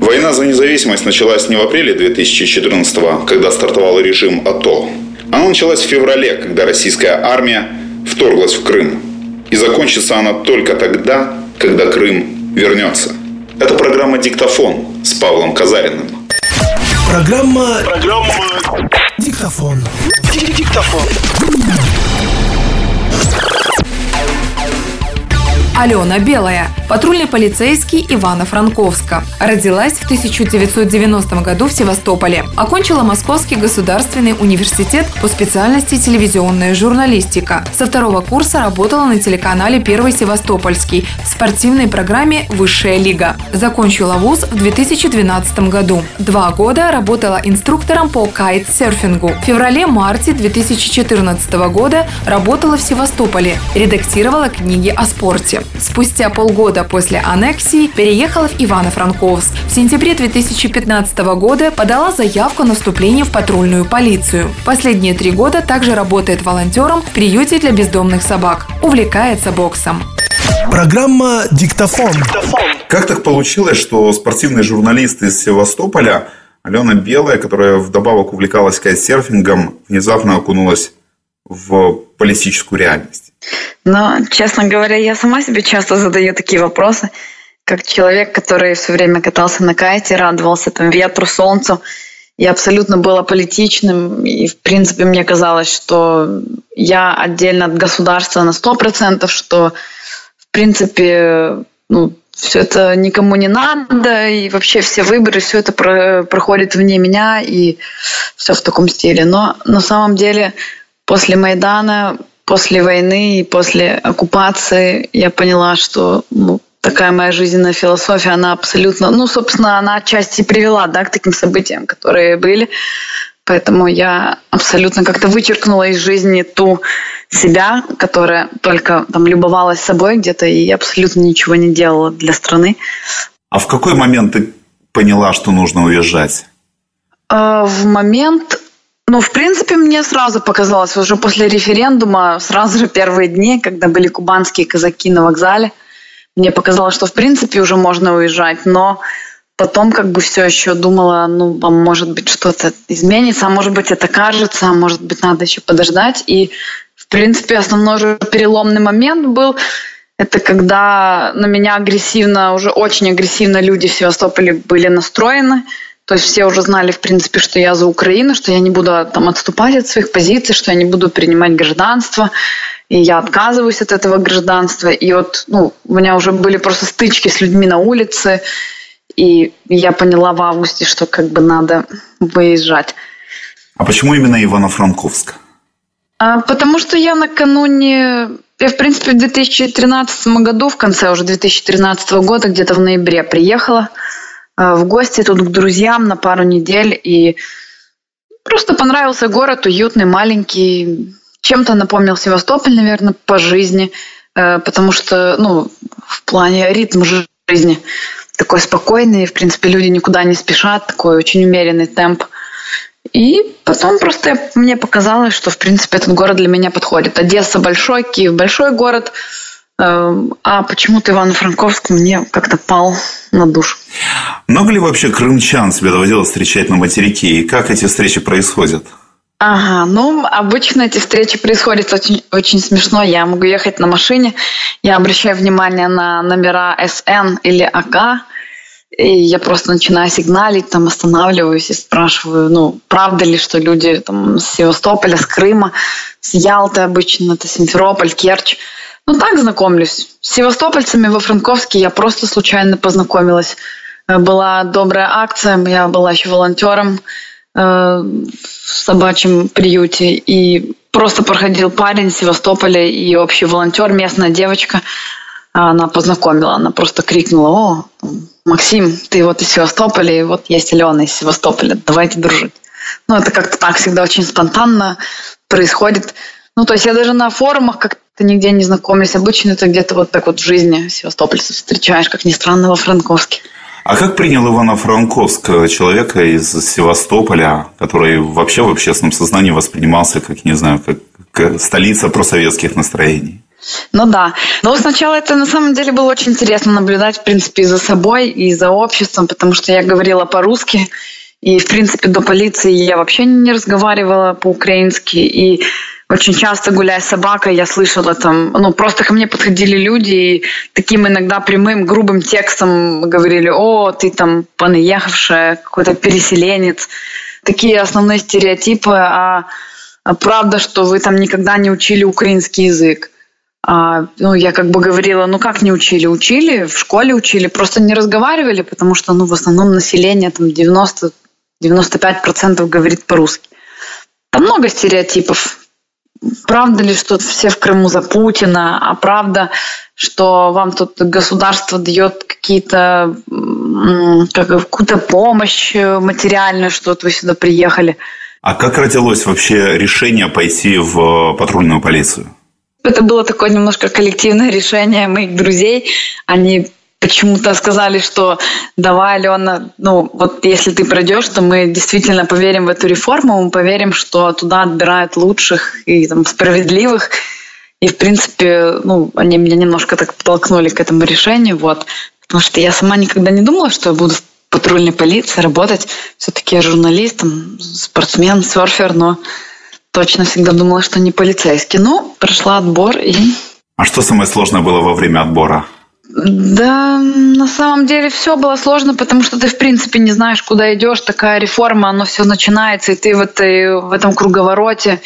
Война за независимость началась не в апреле 2014 когда стартовал режим АТО. Она началась в феврале, когда российская армия вторглась в Крым. И закончится она только тогда, когда Крым вернется. Это программа «Диктофон» с Павлом Казариным. Программа... Программа... Диктофон. Диктофон. Алена Белая, патрульный полицейский Ивано-Франковска. Родилась в 1990 году в Севастополе. Окончила Московский государственный университет по специальности телевизионная журналистика. Со второго курса работала на телеканале «Первый Севастопольский» в спортивной программе «Высшая лига». Закончила вуз в 2012 году. Два года работала инструктором по кайт-серфингу. В феврале-марте 2014 года работала в Севастополе. Редактировала книги о спорте. Спустя полгода после аннексии переехала в Ивано-Франковск. В сентябре 2015 года подала заявку на вступление в патрульную полицию. Последние три года также работает волонтером в приюте для бездомных собак. Увлекается боксом. Программа «Диктофон». Как так получилось, что спортивный журналист из Севастополя Алена Белая, которая вдобавок увлекалась кайтсерфингом, внезапно окунулась в политическую реальность? Но, честно говоря, я сама себе часто задаю такие вопросы, как человек, который все время катался на кайте, радовался там ветру, солнцу, и абсолютно был аполитичным. И, в принципе, мне казалось, что я отдельно от государства на 100%, что, в принципе, ну, все это никому не надо, и вообще все выборы, все это про, проходит вне меня, и все в таком стиле. Но на самом деле после Майдана после войны и после оккупации я поняла, что ну, такая моя жизненная философия, она абсолютно, ну, собственно, она отчасти привела да, к таким событиям, которые были. Поэтому я абсолютно как-то вычеркнула из жизни ту себя, которая только там любовалась собой где-то и абсолютно ничего не делала для страны. А в какой момент ты поняла, что нужно уезжать? А, в момент, ну, в принципе, мне сразу показалось, уже после референдума, сразу же первые дни, когда были кубанские казаки на вокзале, мне показалось, что, в принципе, уже можно уезжать, но потом как бы все еще думала, ну, а может быть, что-то изменится, а может быть, это кажется, а может быть, надо еще подождать. И, в принципе, основной же переломный момент был, это когда на меня агрессивно, уже очень агрессивно люди в Севастополе были настроены – то есть все уже знали, в принципе, что я за Украину, что я не буду там отступать от своих позиций, что я не буду принимать гражданство, и я отказываюсь от этого гражданства. И вот ну, у меня уже были просто стычки с людьми на улице, и я поняла в августе, что как бы надо выезжать. А почему именно Ивано-Франковск? А, потому что я накануне я, в принципе, в 2013 году, в конце уже 2013 года, где-то в ноябре приехала – в гости тут к друзьям на пару недель. И просто понравился город, уютный, маленький. Чем-то напомнил Севастополь, наверное, по жизни. Э, потому что, ну, в плане ритм жизни такой спокойный. В принципе, люди никуда не спешат. Такой очень умеренный темп. И потом просто мне показалось, что, в принципе, этот город для меня подходит. Одесса большой, Киев большой город – а почему-то Ивано-Франковск мне как-то пал на душу. Много ли вообще крымчан тебе доводилось встречать на материке? И как эти встречи происходят? Ага, ну, обычно эти встречи происходят очень, очень смешно. Я могу ехать на машине, я обращаю внимание на номера СН или АК, и я просто начинаю сигналить, там останавливаюсь и спрашиваю, ну, правда ли, что люди там с Севастополя, с Крыма, с Ялты обычно, это Симферополь, Керчь, ну, так знакомлюсь. С севастопольцами во Франковске я просто случайно познакомилась. Э, была добрая акция, я была еще волонтером э, в собачьем приюте. И просто проходил парень из Севастополя и общий волонтер, местная девочка. Она познакомила, она просто крикнула, о, Максим, ты вот из Севастополя, и вот есть Алена из Севастополя, давайте дружить. Ну, это как-то так всегда очень спонтанно происходит. Ну, то есть я даже на форумах как ты нигде не знакомишься. Обычно это где-то вот так вот в жизни севастопольцев встречаешь, как ни странно, во Франковске. А как принял Ивано-Франковск человека из Севастополя, который вообще в общественном сознании воспринимался как, не знаю, как, как столица просоветских настроений? Ну да. Но сначала это на самом деле было очень интересно наблюдать, в принципе, и за собой, и за обществом, потому что я говорила по-русски, и, в принципе, до полиции я вообще не разговаривала по-украински, и очень часто, гуляя с собакой, я слышала там, ну, просто ко мне подходили люди и таким иногда прямым, грубым текстом говорили, о, ты там понаехавшая, какой-то переселенец. Такие основные стереотипы, а, а правда, что вы там никогда не учили украинский язык. А, ну, я как бы говорила, ну как не учили? Учили, в школе учили, просто не разговаривали, потому что, ну, в основном население там 90-95% говорит по-русски. Там много стереотипов. Правда ли, что все в Крыму за Путина, а правда, что вам тут государство дает какие-то какую-то помощь материальную, что вот вы сюда приехали. А как родилось вообще решение пойти в патрульную полицию? Это было такое немножко коллективное решение моих друзей. Они почему-то сказали, что давай, Алена, ну вот если ты пройдешь, то мы действительно поверим в эту реформу, мы поверим, что туда отбирают лучших и там, справедливых. И, в принципе, ну, они меня немножко так подтолкнули к этому решению, вот. Потому что я сама никогда не думала, что я буду в патрульной полиции работать. Все-таки я журналист, там, спортсмен, серфер, но точно всегда думала, что не полицейский. Ну, прошла отбор и... А что самое сложное было во время отбора? Да, на самом деле все было сложно, потому что ты в принципе не знаешь, куда идешь. Такая реформа, оно все начинается, и ты в, этой, в этом круговороте.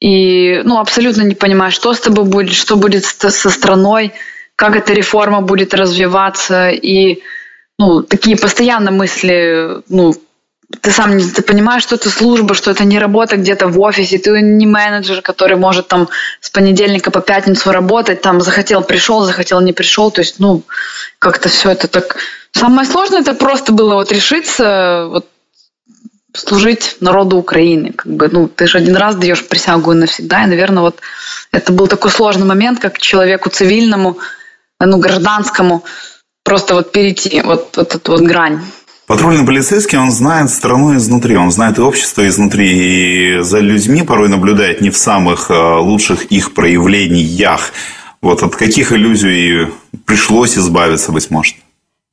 И ну, абсолютно не понимаешь, что с тобой будет, что будет со страной, как эта реформа будет развиваться. И ну, такие постоянно мысли, ну, ты сам не ты понимаешь, что это служба, что это не работа где-то в офисе, ты не менеджер, который может там с понедельника по пятницу работать, там захотел пришел, захотел не пришел, то есть ну как-то все это так. Самое сложное это просто было вот решиться вот служить народу Украины, как бы ну ты же один раз даешь присягу навсегда, и наверное вот это был такой сложный момент, как человеку цивильному, ну гражданскому просто вот перейти вот, вот эту вот грань. Патрульный полицейский, он знает страну изнутри, он знает и общество изнутри, и за людьми порой наблюдает не в самых э, лучших их проявлениях. Вот от каких иллюзий пришлось избавиться, быть может?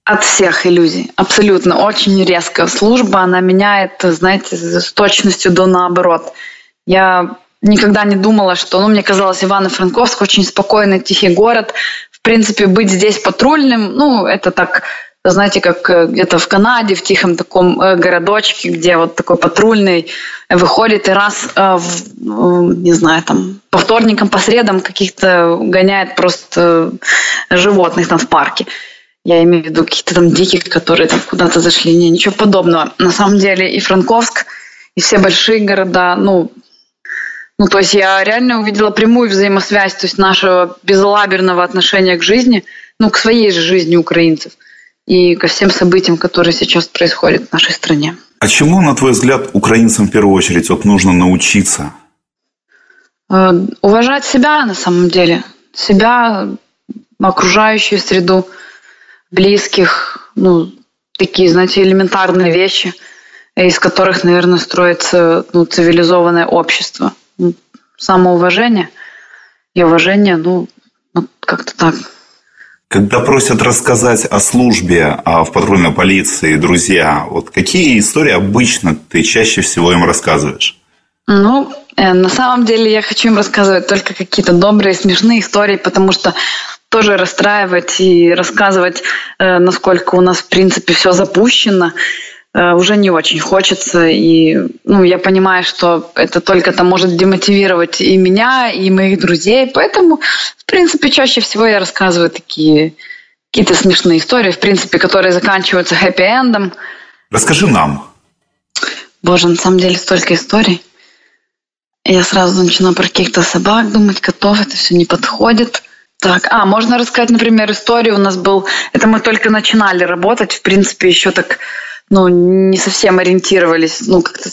От всех иллюзий, абсолютно. Очень резкая служба, она меняет, знаете, с точностью до наоборот. Я никогда не думала, что, ну, мне казалось, Ивано-Франковск очень спокойный, тихий город. В принципе, быть здесь патрульным, ну, это так знаете, как э, где-то в Канаде, в тихом таком э, городочке, где вот такой патрульный выходит и раз, э, не знаю, там, по вторникам, по средам каких-то гоняет просто животных там в парке. Я имею в виду каких-то там диких, которые там куда-то зашли. Не, ничего подобного. На самом деле и Франковск, и все большие города, ну, ну, то есть я реально увидела прямую взаимосвязь, то есть нашего безалаберного отношения к жизни, ну, к своей же жизни украинцев – и ко всем событиям, которые сейчас происходят в нашей стране. А чему, на твой взгляд, украинцам в первую очередь вот нужно научиться? Э, уважать себя на самом деле. Себя, окружающую среду, близких, ну, такие, знаете, элементарные вещи, из которых, наверное, строится ну, цивилизованное общество. Самоуважение и уважение, ну как-то так. Когда просят рассказать о службе а в патрульной полиции друзья, вот какие истории обычно ты чаще всего им рассказываешь? Ну, э, на самом деле я хочу им рассказывать только какие-то добрые, смешные истории, потому что тоже расстраивать и рассказывать, э, насколько у нас, в принципе, все запущено, уже не очень хочется. И ну, я понимаю, что это только там может демотивировать и меня, и моих друзей. Поэтому принципе, чаще всего я рассказываю такие какие-то смешные истории, в принципе, которые заканчиваются хэппи-эндом. Расскажи нам. Боже, на самом деле столько историй. Я сразу начинаю про каких-то собак думать, котов, это все не подходит. Так, а, можно рассказать, например, историю. У нас был, это мы только начинали работать, в принципе, еще так ну, не совсем ориентировались. Ну, как-то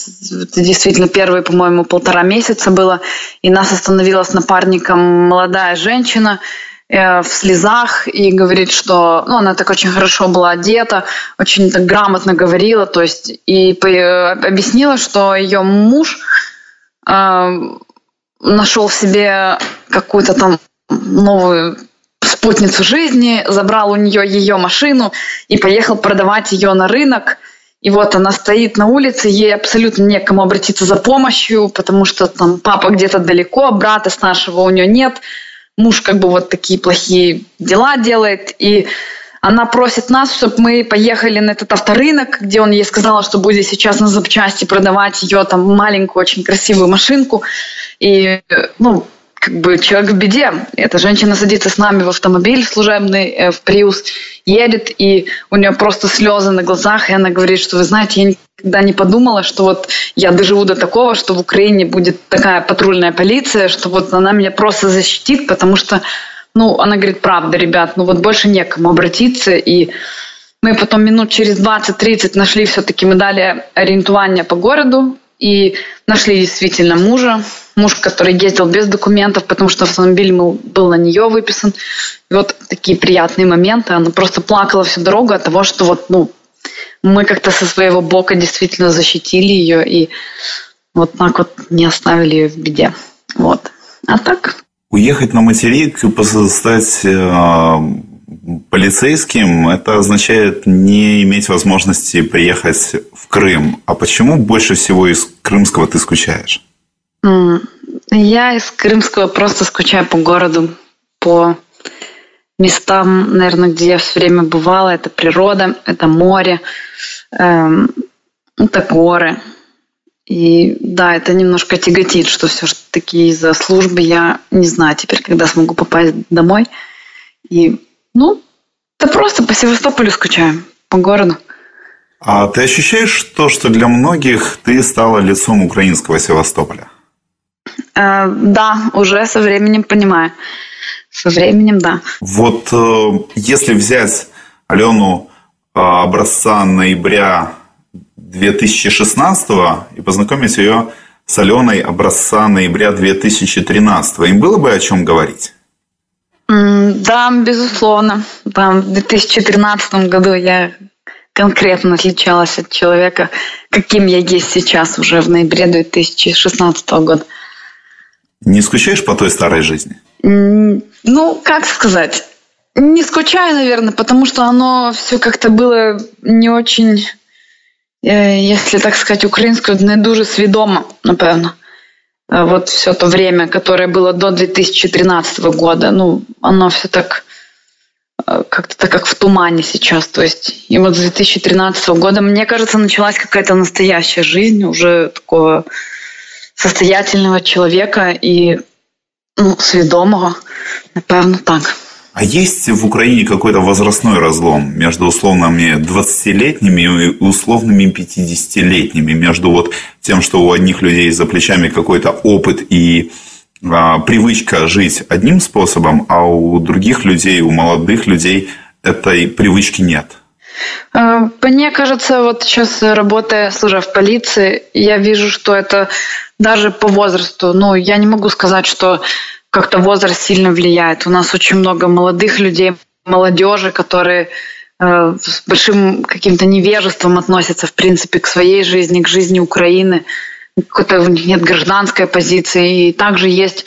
действительно первые, по-моему, полтора месяца было. И нас остановила с напарником молодая женщина э, в слезах и говорит, что ну, она так очень хорошо была одета, очень так грамотно говорила, то есть и по, объяснила, что ее муж э, нашел себе какую-то там новую спутницу жизни, забрал у нее ее машину и поехал продавать ее на рынок. И вот она стоит на улице, ей абсолютно некому обратиться за помощью, потому что там папа где-то далеко, брата старшего у нее нет, муж как бы вот такие плохие дела делает, и она просит нас, чтобы мы поехали на этот авторынок, где он ей сказал, что будет сейчас на запчасти продавать ее там маленькую, очень красивую машинку. И, ну, как бы человек в беде. Эта женщина садится с нами в автомобиль служебный, э, в Приус, едет, и у нее просто слезы на глазах, и она говорит, что вы знаете, я никогда не подумала, что вот я доживу до такого, что в Украине будет такая патрульная полиция, что вот она меня просто защитит, потому что, ну, она говорит, правда, ребят, ну вот больше некому обратиться, и мы потом минут через 20-30 нашли все-таки, мы дали ориентирование по городу, и нашли действительно мужа, муж, который ездил без документов, потому что автомобиль был на нее выписан. И вот такие приятные моменты. Она просто плакала всю дорогу от того, что вот, ну, мы как-то со своего бока действительно защитили ее и вот так вот не оставили ее в беде. Вот. А так? Уехать на материк, стать э, полицейским, это означает не иметь возможности приехать в Крым. А почему больше всего из крымского ты скучаешь? Я из Крымского просто скучаю по городу, по местам, наверное, где я все время бывала. Это природа, это море, эм, это горы. И да, это немножко тяготит, что все же таки из-за службы я не знаю теперь, когда смогу попасть домой. И, ну, да просто по Севастополю скучаю, по городу. А ты ощущаешь то, что для многих ты стала лицом украинского Севастополя? Э, да, уже со временем понимаю. Со временем, да. Вот э, если взять Алену э, образца ноября 2016 и познакомить ее с Аленой образца ноября 2013, им было бы о чем говорить? Да, безусловно. Там в 2013 году я конкретно отличалась от человека, каким я есть сейчас, уже в ноябре 2016 года. Не скучаешь по той старой жизни? Ну, как сказать? Не скучаю, наверное, потому что оно все как-то было не очень, э, если так сказать, українською, не дуже свідомо, напевно. Вот все то время, которое было до 2013 года, ну, оно все так э, как-то так как в тумане сейчас. То есть, и вот с 2013 года, мне кажется, началась какая-то настоящая жизнь уже такого состоятельного человека и ну, свідомого, напевно, так. А есть в Украине какой-то возрастной разлом между условными 20-летними и условными 50-летними, между вот тем, что у одних людей за плечами какой-то опыт и а, привычка жить одним способом, а у других людей, у молодых людей этой привычки нет? А, мне кажется, вот сейчас работая, служа в полиции, я вижу, что это даже по возрасту. Ну, я не могу сказать, что как-то возраст сильно влияет. У нас очень много молодых людей, молодежи, которые э, с большим каким-то невежеством относятся, в принципе, к своей жизни, к жизни Украины. Какой-то у них нет гражданской позиции. И также есть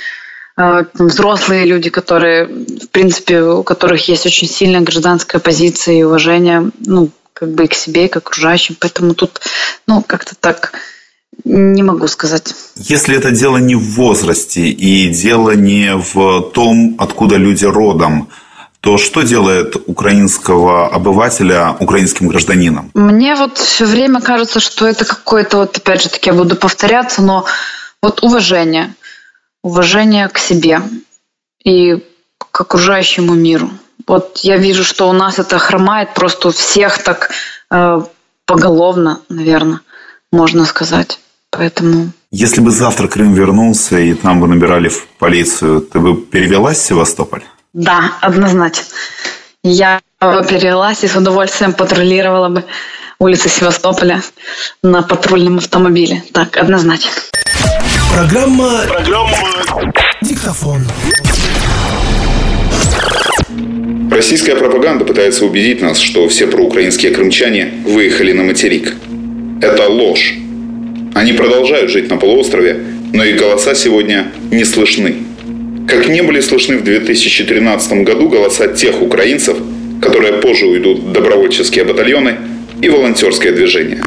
э, взрослые люди, которые, в принципе, у которых есть очень сильная гражданская позиция и уважение, ну, как бы и к себе, и к окружающим. Поэтому тут, ну, как-то так не могу сказать. Если это дело не в возрасте и дело не в том, откуда люди родом, то что делает украинского обывателя украинским гражданином? Мне вот все время кажется, что это какое-то, вот опять же таки я буду повторяться, но вот уважение. Уважение к себе и к окружающему миру. Вот я вижу, что у нас это хромает просто у всех так э, поголовно, наверное, можно сказать. Поэтому... Если бы завтра Крым вернулся и там бы набирали в полицию, ты бы перевелась в Севастополь? Да, однозначно. Я бы перевелась и с удовольствием патрулировала бы улицы Севастополя на патрульном автомобиле. Так, однозначно. Программа... Программа... Диктофон. Российская пропаганда пытается убедить нас, что все проукраинские крымчане выехали на материк. Это ложь. Они продолжают жить на полуострове, но их голоса сегодня не слышны. как не были слышны в 2013 году голоса тех украинцев, которые позже уйдут в добровольческие батальоны и волонтерское движение.